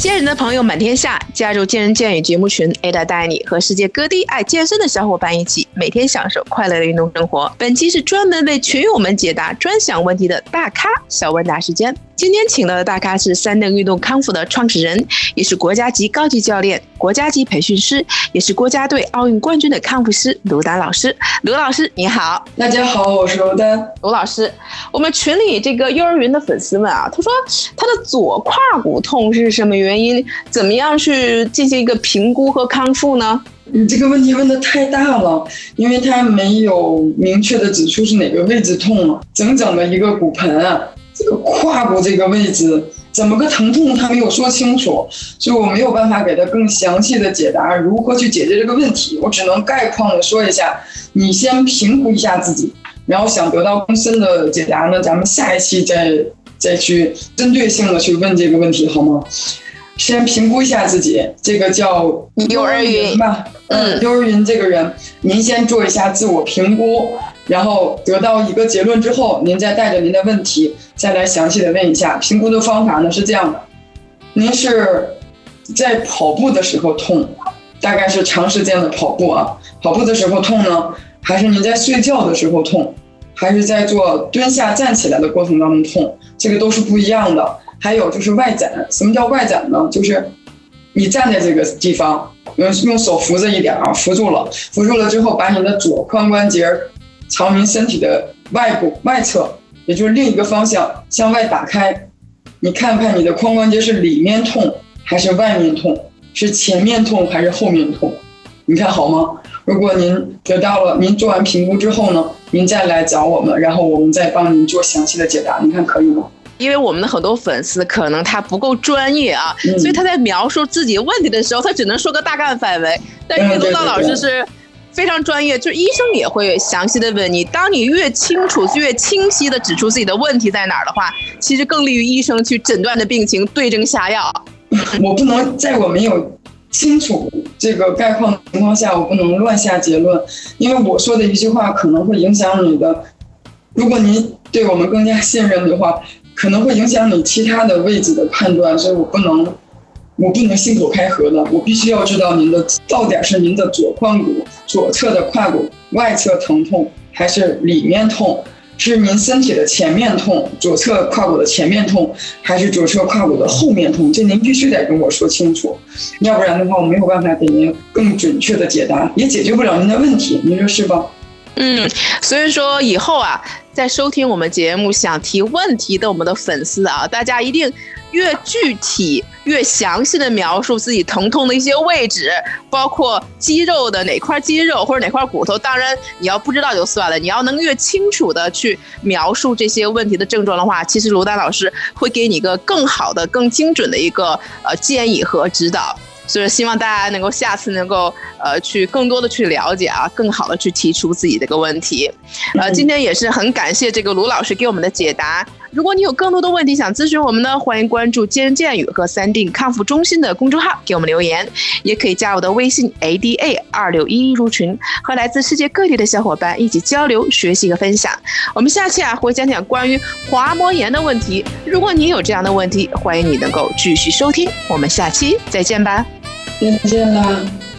健人的朋友满天下，加入健人健语节目群，Ada 带你和世界各地爱健身的小伙伴一起，每天享受快乐的运动生活。本期是专门为群友们解答专享问题的大咖小问答时间。今天请到的大咖是三登运动康复的创始人，也是国家级高级教练、国家级培训师，也是国家队奥运冠军的康复师卢丹老师。卢老师你好，大家好，我是卢丹。卢老师，我们群里这个幼儿园的粉丝们啊，他说他的左胯骨痛是什么原因？怎么样去进行一个评估和康复呢？你这个问题问的太大了，因为他没有明确的指出是哪个位置痛了，整整的一个骨盆啊。这个胯骨这个位置怎么个疼痛，他没有说清楚，所以我没有办法给他更详细的解答如何去解决这个问题。我只能概况的说一下，你先评估一下自己，然后想得到更深的解答呢，咱们下一期再再去针对性的去问这个问题，好吗？先评估一下自己，这个叫幼儿云吧，嗯，幼儿云这个人，您先做一下自我评估。然后得到一个结论之后，您再带着您的问题再来详细的问一下。评估的方法呢是这样的：您是在跑步的时候痛，大概是长时间的跑步啊，跑步的时候痛呢，还是您在睡觉的时候痛，还是在做蹲下站起来的过程当中痛？这个都是不一样的。还有就是外展，什么叫外展呢？就是你站在这个地方，用用手扶着一点啊，扶住了，扶住了之后，把你的左髋关节。朝您身体的外部外侧，也就是另一个方向向外打开，你看看你的髋关节是里面痛还是外面痛，是前面痛还是后面痛？你看好吗？如果您得到了，您做完评估之后呢，您再来找我们，然后我们再帮您做详细的解答，你看可以吗？因为我们的很多粉丝可能他不够专业啊，所以他在描述自己问题的时候，他只能说个大概范围。但是陆道老师是。非常专业，就医生也会详细的问你。当你越清楚、越清晰的指出自己的问题在哪儿的话，其实更利于医生去诊断的病情，对症下药。我不能在我没有清楚这个概况的情况下，我不能乱下结论，因为我说的一句话可能会影响你的。如果您对我们更加信任的话，可能会影响你其他的位置的判断，所以我不能。我不能信口开河的，我必须要知道您的到点是您的左髋骨左侧的胯骨外侧疼痛，还是里面痛？是您身体的前面痛，左侧胯骨的前面痛，还是左侧胯骨的后面痛？这您必须得跟我说清楚，要不然的话，我没有办法给您更准确的解答，也解决不了您的问题，您说是吧？嗯，所以说以后啊，在收听我们节目想提问题的我们的粉丝啊，大家一定。越具体、越详细的描述自己疼痛的一些位置，包括肌肉的哪块肌肉或者哪块骨头。当然，你要不知道就算了，你要能越清楚的去描述这些问题的症状的话，其实卢丹老师会给你一个更好的、更精准的一个呃建议和指导。所以希望大家能够下次能够呃去更多的去了解啊，更好的去提出自己的一个问题。呃，今天也是很感谢这个卢老师给我们的解答。如果你有更多的问题想咨询我们呢，欢迎关注健人健语和三定康复中心的公众号给我们留言，也可以加我的微信 ada 二六一一入群，和来自世界各地的小伙伴一起交流、学习和分享。我们下期啊会讲讲关于滑膜炎的问题。如果你有这样的问题，欢迎你能够继续收听。我们下期再见吧。再见啦。